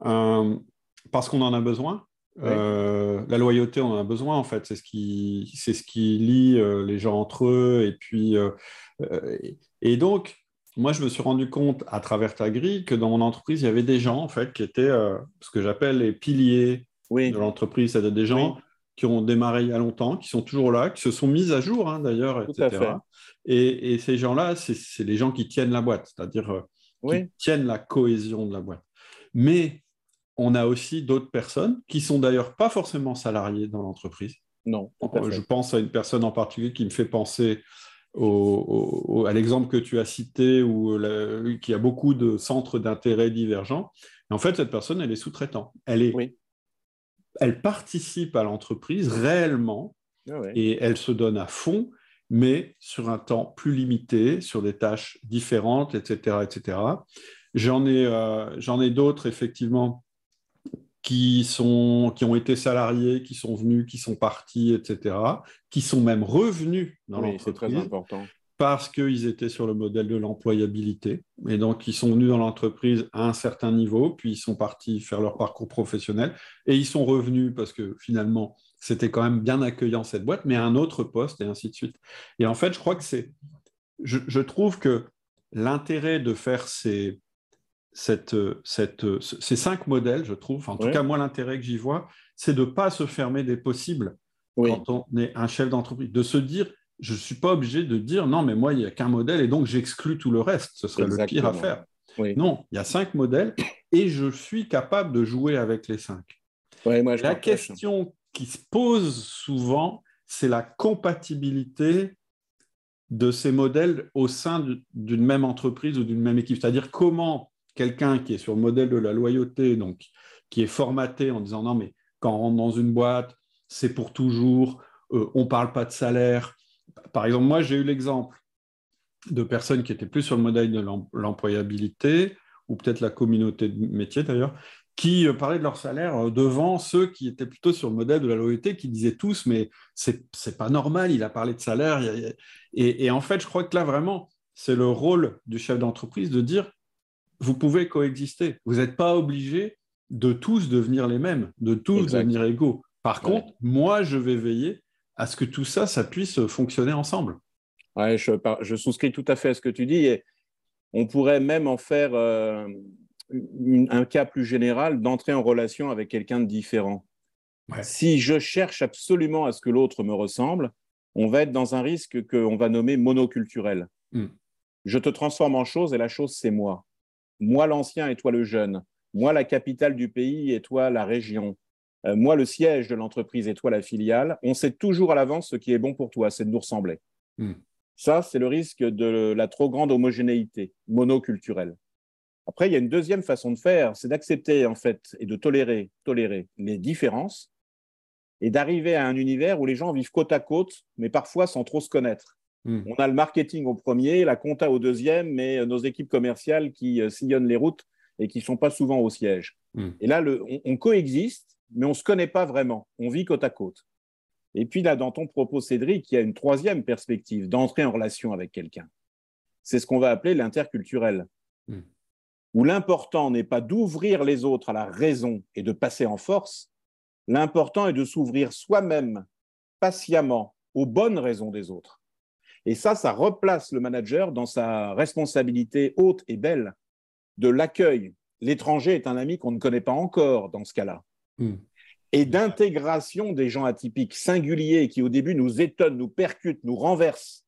parce qu'on en a besoin euh, la loyauté, on en a besoin en fait. C'est ce qui, c'est ce qui lie euh, les gens entre eux. Et puis, euh, et donc, moi, je me suis rendu compte à travers ta grille que dans mon entreprise, il y avait des gens en fait qui étaient ce que j'appelle les piliers de l'entreprise. C'est-à-dire des gens qui ont démarré il y a longtemps, qui sont toujours là, qui se sont mis à jour hein, d'ailleurs, etc. Et, et, ces gens-là, c'est les gens qui tiennent la boîte, c'est-à-dire qui tiennent la cohésion de la boîte. Mais on a aussi d'autres personnes qui sont d'ailleurs pas forcément salariées dans l'entreprise. Non. Je pense à une personne en particulier qui me fait penser à l'exemple que tu as cité, où qui a beaucoup de centres d'intérêt divergents. en fait, cette personne, elle est sous-traitant. Elle, est, elle participe à l'entreprise réellement ah et elle se donne à fond. mais sur un temps plus limité, sur des tâches différentes, etc. etc. J'en ai, euh, ai d'autres, effectivement, qui, sont, qui ont été salariés, qui sont venus, qui sont partis, etc., qui sont même revenus dans oui, l'entreprise. très important parce qu'ils étaient sur le modèle de l'employabilité. Et donc, ils sont venus dans l'entreprise à un certain niveau, puis ils sont partis faire leur parcours professionnel, et ils sont revenus parce que finalement, c'était quand même bien accueillant cette boîte, mais à un autre poste, et ainsi de suite. Et en fait, je crois que c'est... Je, trouve que l'intérêt de faire ces, cette, cette, ces cinq modèles, je trouve, en tout cas, moi, l'intérêt que j'y vois, c'est de ne pas se fermer des possibles quand on est un chef d'entreprise, de se dire je ne suis pas obligé de dire non, mais moi, il n'y a qu'un modèle et donc j'exclus tout le reste. Ce serait le pire à faire. Non, il y a cinq modèles et je suis capable de jouer avec les cinq. la question qui se pose souvent, c'est la compatibilité de ces modèles au sein d'une même entreprise ou d'une même équipe. C'est-à-dire comment quelqu'un qui est sur le modèle de la loyauté, donc qui est formaté en disant non, mais quand on rentre dans une boîte, c'est pour toujours, euh, on ne parle pas de salaire, par exemple, moi, j'ai eu l'exemple de personnes qui étaient plus sur le modèle de l'employabilité, ou peut-être la communauté de métier d'ailleurs, qui euh, parlaient de leur salaire euh, devant ceux qui étaient plutôt sur le modèle de la loyauté, qui disaient tous, mais c'est pas normal, il a parlé de salaire. Et, en fait, je crois que là, vraiment, c'est le rôle du chef d'entreprise de dire, vous pouvez coexister. Vous n'êtes pas obligé de tous devenir les mêmes, de tous devenir égaux. Par contre, moi, je vais veiller à ce que tout ça, ça puisse fonctionner ensemble. Ouais, je, souscris tout à fait à ce que tu dis. Et on pourrait même en faire euh, un cas plus général d'entrer en relation avec quelqu'un de différent. Si je cherche absolument à ce que l'autre me ressemble, on va être dans un risque qu'on va nommer monoculturel. Hmm. Je te transforme en chose et la chose, c'est moi. Moi l'ancien et toi le jeune. Moi la capitale du pays et toi la région. Euh, moi le siège de l'entreprise et toi la filiale, on sait toujours à l'avance ce qui est bon pour toi, c'est de nous ressembler. Hmm. Ça, c'est le risque de la trop grande homogénéité monoculturelle. Après, il y a une deuxième façon de faire, c'est d'accepter en fait et de tolérer, tolérer les différences et d'arriver à un univers où les gens vivent côte à côte, mais parfois sans trop se connaître. Hmm. On a le marketing au premier, la compta au deuxième, mais nos équipes commerciales qui euh, sillonnent les routes et qui ne sont pas souvent au siège. Hmm. Et là, on, coexiste, mais on ne se connaît pas vraiment. On vit côte à côte. Et puis là, dans ton propos, Cédric, il y a une troisième perspective d'entrer en relation avec quelqu'un. C'est ce qu'on va appeler l'interculturel, hmm. où l'important n'est pas d'ouvrir les autres à la raison et de passer en force, l'important est de s'ouvrir soi-même patiemment aux bonnes raisons des autres. Et ça, ça replace le manager dans sa responsabilité haute et belle de l'accueil. L'étranger est un ami qu'on ne connaît pas encore dans ce cas-là. Hmm. Et d'intégration des gens atypiques, singuliers, qui au début nous étonnent, nous percutent, nous renversent,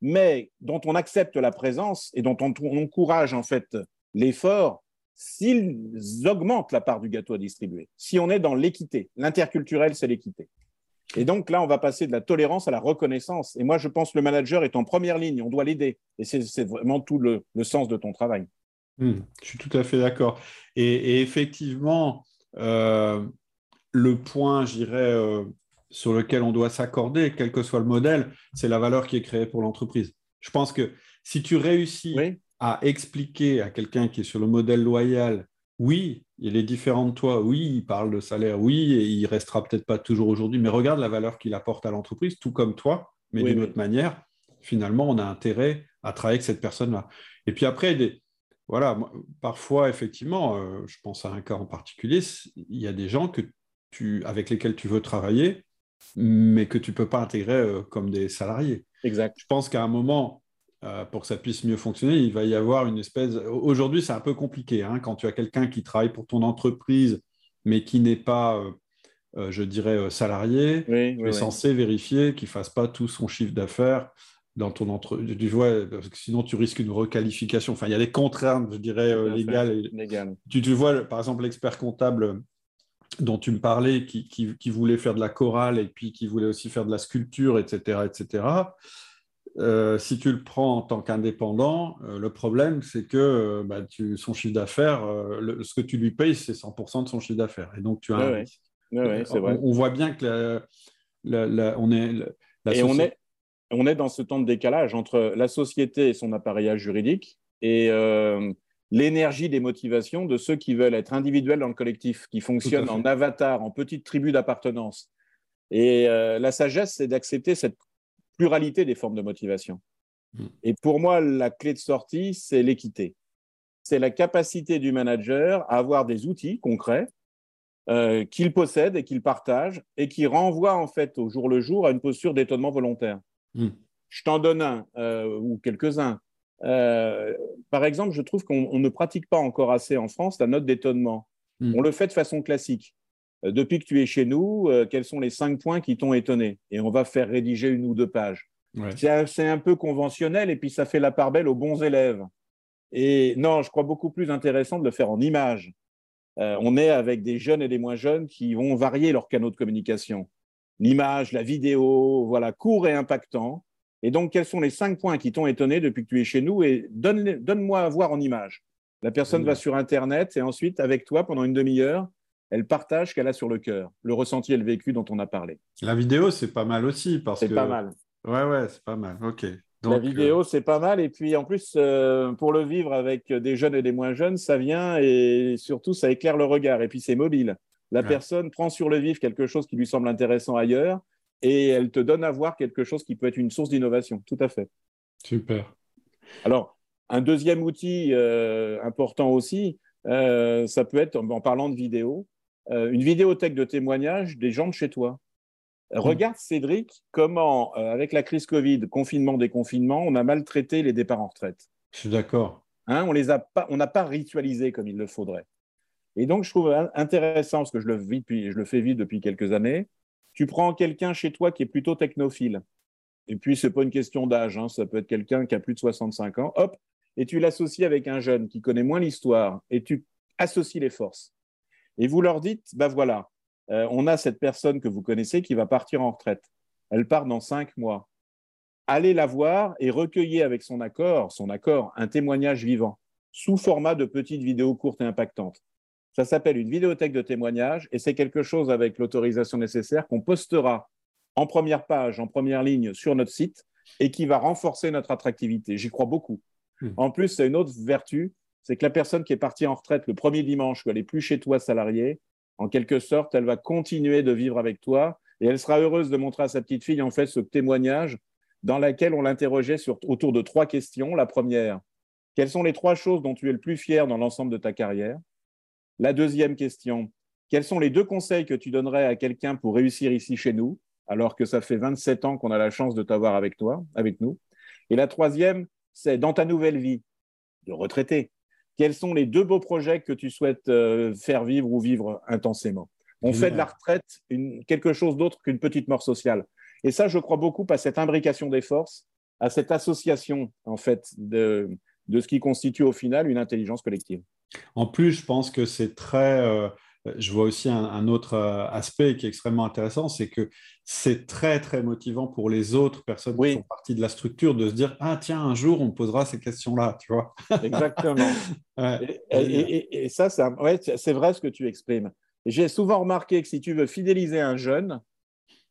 mais dont on accepte la présence et dont on, encourage en fait l'effort s'ils augmentent la part du gâteau à distribuer. Si on est dans l'équité, l'interculturel, c'est l'équité. Et donc là, on va passer de la tolérance à la reconnaissance. Et moi, je pense que le manager est en première ligne, on doit l'aider. Et c'est vraiment tout le, sens de ton travail. Hmm, je suis tout à fait d'accord. Et, effectivement, euh, le point, je dirais, euh, sur lequel on doit s'accorder, quel que soit le modèle, c'est la valeur qui est créée pour l'entreprise. Je pense que si tu réussis à expliquer à quelqu'un qui est sur le modèle loyal, oui, il est différent de toi, oui, il parle de salaire, oui, et il restera peut-être pas toujours aujourd'hui, mais regarde la valeur qu'il apporte à l'entreprise, tout comme toi, mais d'une autre manière, finalement, on a intérêt à travailler avec cette personne-là. Et puis après, des, voilà, parfois, effectivement, euh, je pense à un cas en particulier, il y a des gens que tu, avec lesquels tu veux travailler, mais que tu ne peux pas intégrer euh, comme des salariés. Exact. Je pense qu'à un moment, euh, pour que ça puisse mieux fonctionner, il va y avoir une espèce. Aujourd'hui, c'est un peu compliqué. Hein, quand tu as quelqu'un qui travaille pour ton entreprise, mais qui n'est pas, je dirais, salarié, tu es censé vérifier qu'il ne fasse pas tout son chiffre d'affaires dans ton entreprise, tu vois, parce que sinon tu risques une requalification. Enfin, il y a des contraintes, je dirais, euh, légales. Tu, tu, vois, par exemple, l'expert comptable dont tu me parlais, qui, qui, voulait faire de la chorale et puis qui voulait aussi faire de la sculpture, etc., etc. Euh, si tu le prends en tant qu'indépendant, euh, le problème, c'est que bah, tu, son chiffre d'affaires, ce que tu lui payes, c'est 100% de son chiffre d'affaires. Et donc, tu as un vrai. On, voit bien que la, la, on est, et on est on est dans ce temps de décalage entre la société et son appareillage juridique et euh, l'énergie des motivations de ceux qui veulent être individuels dans le collectif, qui fonctionnent en avatar, en petite tribu d'appartenance. Et euh, la sagesse, c'est d'accepter cette pluralité des formes de motivation. Mm. Et pour moi, la clé de sortie, c'est l'équité. C'est la capacité du manager à avoir des outils concrets euh, qu'il possède et qu'il partage et qui renvoient en fait au jour le jour à une posture d'étonnement volontaire. Mm. Je t'en donne un euh, ou quelques-uns. Euh, par exemple, je trouve qu'on ne pratique pas encore assez en France la note d'étonnement. Mm. On le fait de façon classique. Depuis que tu es chez nous, quels sont les cinq points qui t'ont étonné? Et on va faire rédiger une ou deux pages. C'est un peu conventionnel et puis ça fait la part belle aux bons élèves. Et non, je crois beaucoup plus intéressant de le faire en images. Euh, on est avec des jeunes et des moins jeunes qui vont varier leurs canaux de communication. L'image, la vidéo, voilà, court et impactant. Et donc, quels sont les cinq points qui t'ont étonné depuis que tu es chez nous? Et donne-moi à voir en image. La personne va sur Internet et ensuite, avec toi, pendant une demi-heure, elle partage ce qu'elle a sur le cœur, le ressenti et le vécu dont on a parlé. La vidéo, c'est pas mal aussi. C'est pas mal. Ouais, ouais, c'est pas mal. OK. la vidéo, euh, c'est pas mal. Et puis, en plus, euh, pour le vivre avec des jeunes et des moins jeunes, ça vient et surtout, ça éclaire le regard. Et puis, c'est mobile. La personne prend sur le vif quelque chose qui lui semble intéressant ailleurs et elle te donne à voir quelque chose qui peut être une source d'innovation. Tout à fait. Super. Alors, un deuxième outil euh, important aussi, ça peut être, en parlant de vidéo, une vidéothèque de témoignages des gens de chez toi. Mm. Regarde, Cédric, comment, euh, avec la crise Covid, confinement, déconfinement, on a maltraité les départs en retraite. Je suis d'accord. Hein, on les a pas, on n'a pas ritualisé comme il le faudrait. Et donc, je trouve intéressant, parce que je le, vis depuis, je le fais vivre depuis quelques années, tu prends quelqu'un chez toi qui est plutôt technophile, et puis ce n'est pas une question d'âge, hein, ça peut être quelqu'un qui a plus de 65 ans, hop, et tu l'associes avec un jeune qui connaît moins l'histoire, et tu associes les forces. Et vous leur dites, ben voilà, euh, on a cette personne que vous connaissez qui va partir en retraite. Elle part dans cinq mois. Allez la voir et recueillez avec son accord, son accord, un témoignage vivant, sous format de petites vidéos courtes et impactantes. Ça s'appelle une vidéothèque de témoignages et c'est quelque chose avec l'autorisation nécessaire qu'on postera en première page, en première ligne sur notre site et qui va renforcer notre attractivité. J'y crois beaucoup. Hmm. En plus, c'est une autre vertu, c'est que la personne qui est partie en retraite le premier dimanche, où elle n'est plus chez toi salariée, en quelque sorte, elle va continuer de vivre avec toi et elle sera heureuse de montrer à sa petite fille en fait ce témoignage dans lequel on l'interrogeait autour de trois questions. La première, quelles sont les trois choses dont tu es le plus fier dans l'ensemble de ta carrière? La deuxième question, quels sont les deux conseils que tu donnerais à quelqu'un pour réussir ici chez nous, alors que ça fait 27 ans qu'on a la chance de t'avoir avec toi, avec nous? Et la troisième, c'est dans ta nouvelle vie de retraité, quels sont les deux beaux projets que tu souhaites euh, faire vivre ou vivre intensément? On fait de la retraite quelque chose d'autre qu'une petite mort sociale. Et ça, je crois beaucoup à cette imbrication des forces, à cette association, en fait, de, ce qui constitue au final une intelligence collective. En plus, je pense que c'est très, euh, je vois aussi un, autre euh, aspect qui est extrêmement intéressant, c'est que c'est très, très motivant pour les autres personnes qui font partie de la structure de se dire Ah, tiens, un jour, on posera ces questions-là, tu vois. Exactement. et, ça, c'est vrai ce que tu exprimes. J'ai souvent remarqué que si tu veux fidéliser un jeune,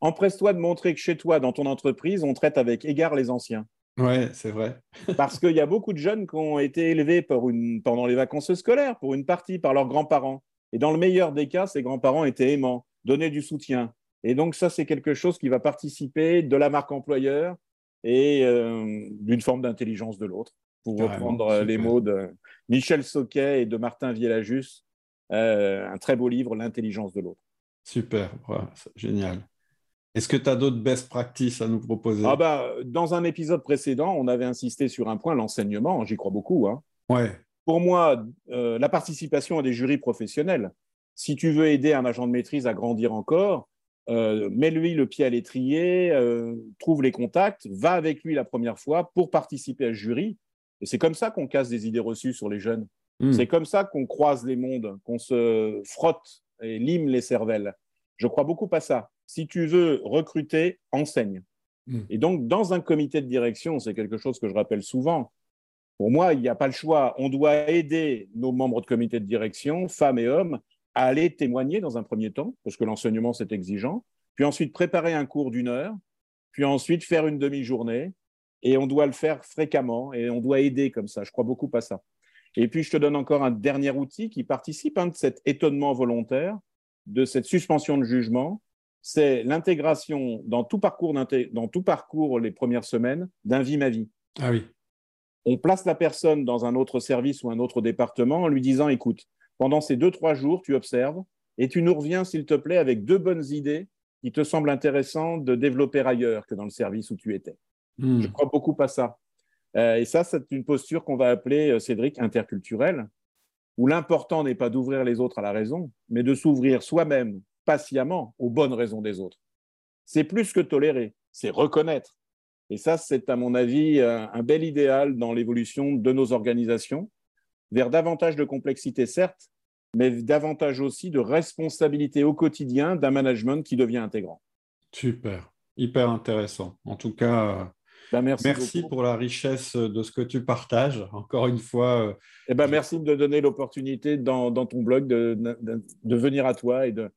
empresse-toi de montrer que chez toi, dans ton entreprise, on traite avec égard les anciens. Oui, c'est vrai. Parce qu'il y a beaucoup de jeunes qui ont été élevés pendant les vacances scolaires, pour une partie, par leurs grands-parents. Et dans le meilleur des cas, ces grands-parents étaient aimants, donnaient du soutien. Et donc ça, c'est quelque chose qui va participer de la marque employeur et euh, d'une forme d'intelligence de l'autre, pour reprendre euh, les mots de Michel Soquet et de Martin Viellajus, euh, un très beau livre, L'intelligence de l'autre. Super, génial. Est-ce que tu as d'autres best practices à nous proposer? Ah bah, Dans un épisode précédent, on avait insisté sur un point, l'enseignement, j'y crois beaucoup. Hein. Ouais pour moi, euh, la participation à des jurys professionnels, si tu veux aider un agent de maîtrise à grandir encore, euh, mets-lui le pied à l'étrier, euh, trouve les contacts, va avec lui la première fois pour participer à ce jury. Et c'est comme ça qu'on casse des idées reçues sur les jeunes. Hmm. C'est comme ça qu'on croise les mondes, qu'on se frotte et lime les cervelles. Je crois beaucoup à ça. Si tu veux recruter, enseigne. Hmm. Et donc, dans un comité de direction, c'est quelque chose que je rappelle souvent, pour moi, il n'y a pas le choix. On doit aider nos membres de comité de direction, femmes et hommes, à aller témoigner dans un premier temps, parce que l'enseignement, c'est exigeant. Puis ensuite, préparer un cours d'une heure puis ensuite faire une demi-journée. Et on doit le faire fréquemment et on doit aider comme ça. Je crois beaucoup à ça. Et puis, je te donne encore un dernier outil qui participe hein, de cet étonnement volontaire, de cette suspension de jugement. C'est l'intégration dans tout parcours, dans tout parcours les premières semaines d'un vie ma vie. Ah oui. On place la personne dans un autre service ou un autre département en lui disant, écoute, pendant ces deux, trois jours, tu observes et tu nous reviens, s'il te plaît, avec deux bonnes idées qui te semblent intéressantes de développer ailleurs que dans le service où tu étais. Hmm. Je crois beaucoup à ça. Euh, et ça, c'est une posture qu'on va appeler, euh, Cédric, interculturelle, où l'important n'est pas d'ouvrir les autres à la raison, mais de s'ouvrir soi-même patiemment aux bonnes raisons des autres. C'est plus que tolérer, c'est reconnaître. Et ça, c'est à mon avis un bel idéal dans l'évolution de nos organisations, vers davantage de complexité, certes, mais davantage aussi de responsabilité au quotidien d'un management qui devient intégrant. Super, hyper intéressant. En tout cas, ben, merci, pour la richesse de ce que tu partages. Encore une fois. Euh, eh ben, merci de donner l'opportunité dans, ton blog de, de, venir à toi et de.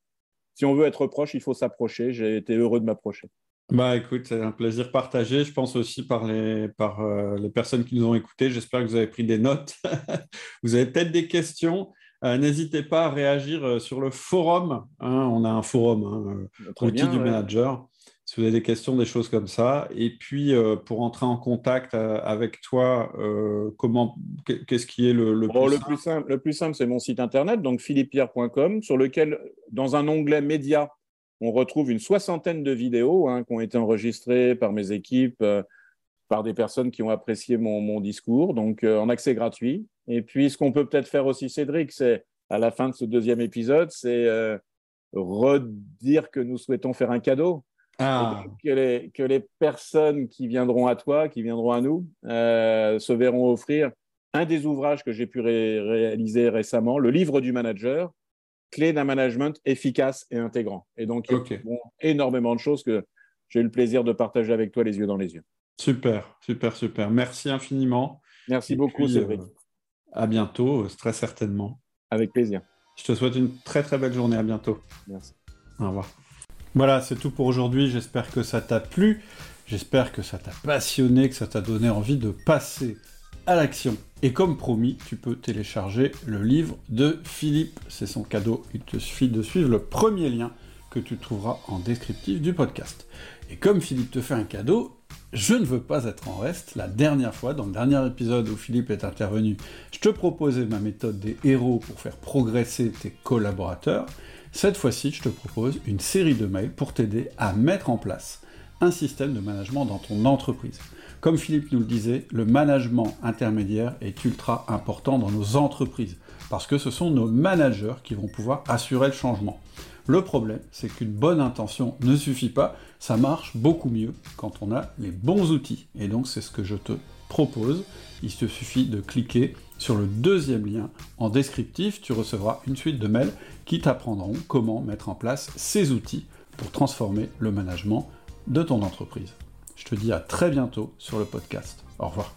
Si on veut être proche, il faut s'approcher. J'ai été heureux de m'approcher. Bah écoute, c'est un plaisir partagé. Je pense aussi par les, par, euh, les personnes qui nous ont écoutés. J'espère que vous avez pris des notes. vous avez peut-être des questions. Euh, n'hésitez pas à réagir sur le forum. Hein. on a un forum, hein, outil du manager si vous avez des questions, des choses comme ça. Et puis, euh, pour entrer en contact euh, avec toi, euh, comment, qu'est-ce qui est le, le, plus, simple? Le plus simple, c'est mon site internet, donc philippepierre.com, sur lequel, dans un onglet médias, on retrouve une soixantaine de vidéos hein, qui ont été enregistrées par mes équipes, par des personnes qui ont apprécié mon, mon discours, donc en accès gratuit. Et puis, ce qu'on peut peut-être faire aussi, Cédric, c'est à la fin de ce deuxième épisode, c'est redire que nous souhaitons faire un cadeau. Ah. Que, les, que, les, personnes qui viendront à toi, qui viendront à nous, euh, se verront offrir un des ouvrages que j'ai pu réaliser récemment, le livre du manager, clé d'un management efficace et intégrant. Et donc, il y a énormément de choses que j'ai eu le plaisir de partager avec toi les yeux dans les yeux. Super, super, super. Merci infiniment. Merci beaucoup, Cédric. Euh, à bientôt, euh, très certainement. Avec plaisir. Je te souhaite une très très belle journée. À bientôt. Merci. Au revoir. Voilà, c'est tout pour aujourd'hui. J'espère que ça t'a plu. J'espère que ça t'a passionné, que ça t'a donné envie de passer à l'action. Et comme promis, tu peux télécharger le livre de Philippe. C'est son cadeau. Il te suffit de suivre le premier lien que tu trouveras en descriptif du podcast. Et comme Philippe te fait un cadeau, je ne veux pas être en reste. La dernière fois, dans le dernier épisode où Philippe est intervenu, je te proposais ma méthode des héros pour faire progresser tes collaborateurs. Cette fois-ci, je te propose une série de mails pour t'aider à mettre en place un système de management dans ton entreprise. Comme Philippe nous le disait, le management intermédiaire est ultra important dans nos entreprises, parce que ce sont nos managers qui vont pouvoir assurer le changement. Le problème, c'est qu'une bonne intention ne suffit pas, ça marche beaucoup mieux quand on a les bons outils. Et donc c'est ce que je te propose. Il te suffit de cliquer sur le deuxième lien en descriptif, tu recevras une suite de mails qui t'apprendront comment mettre en place ces outils pour transformer le management de ton entreprise. Je te dis à très bientôt sur le podcast. Au revoir.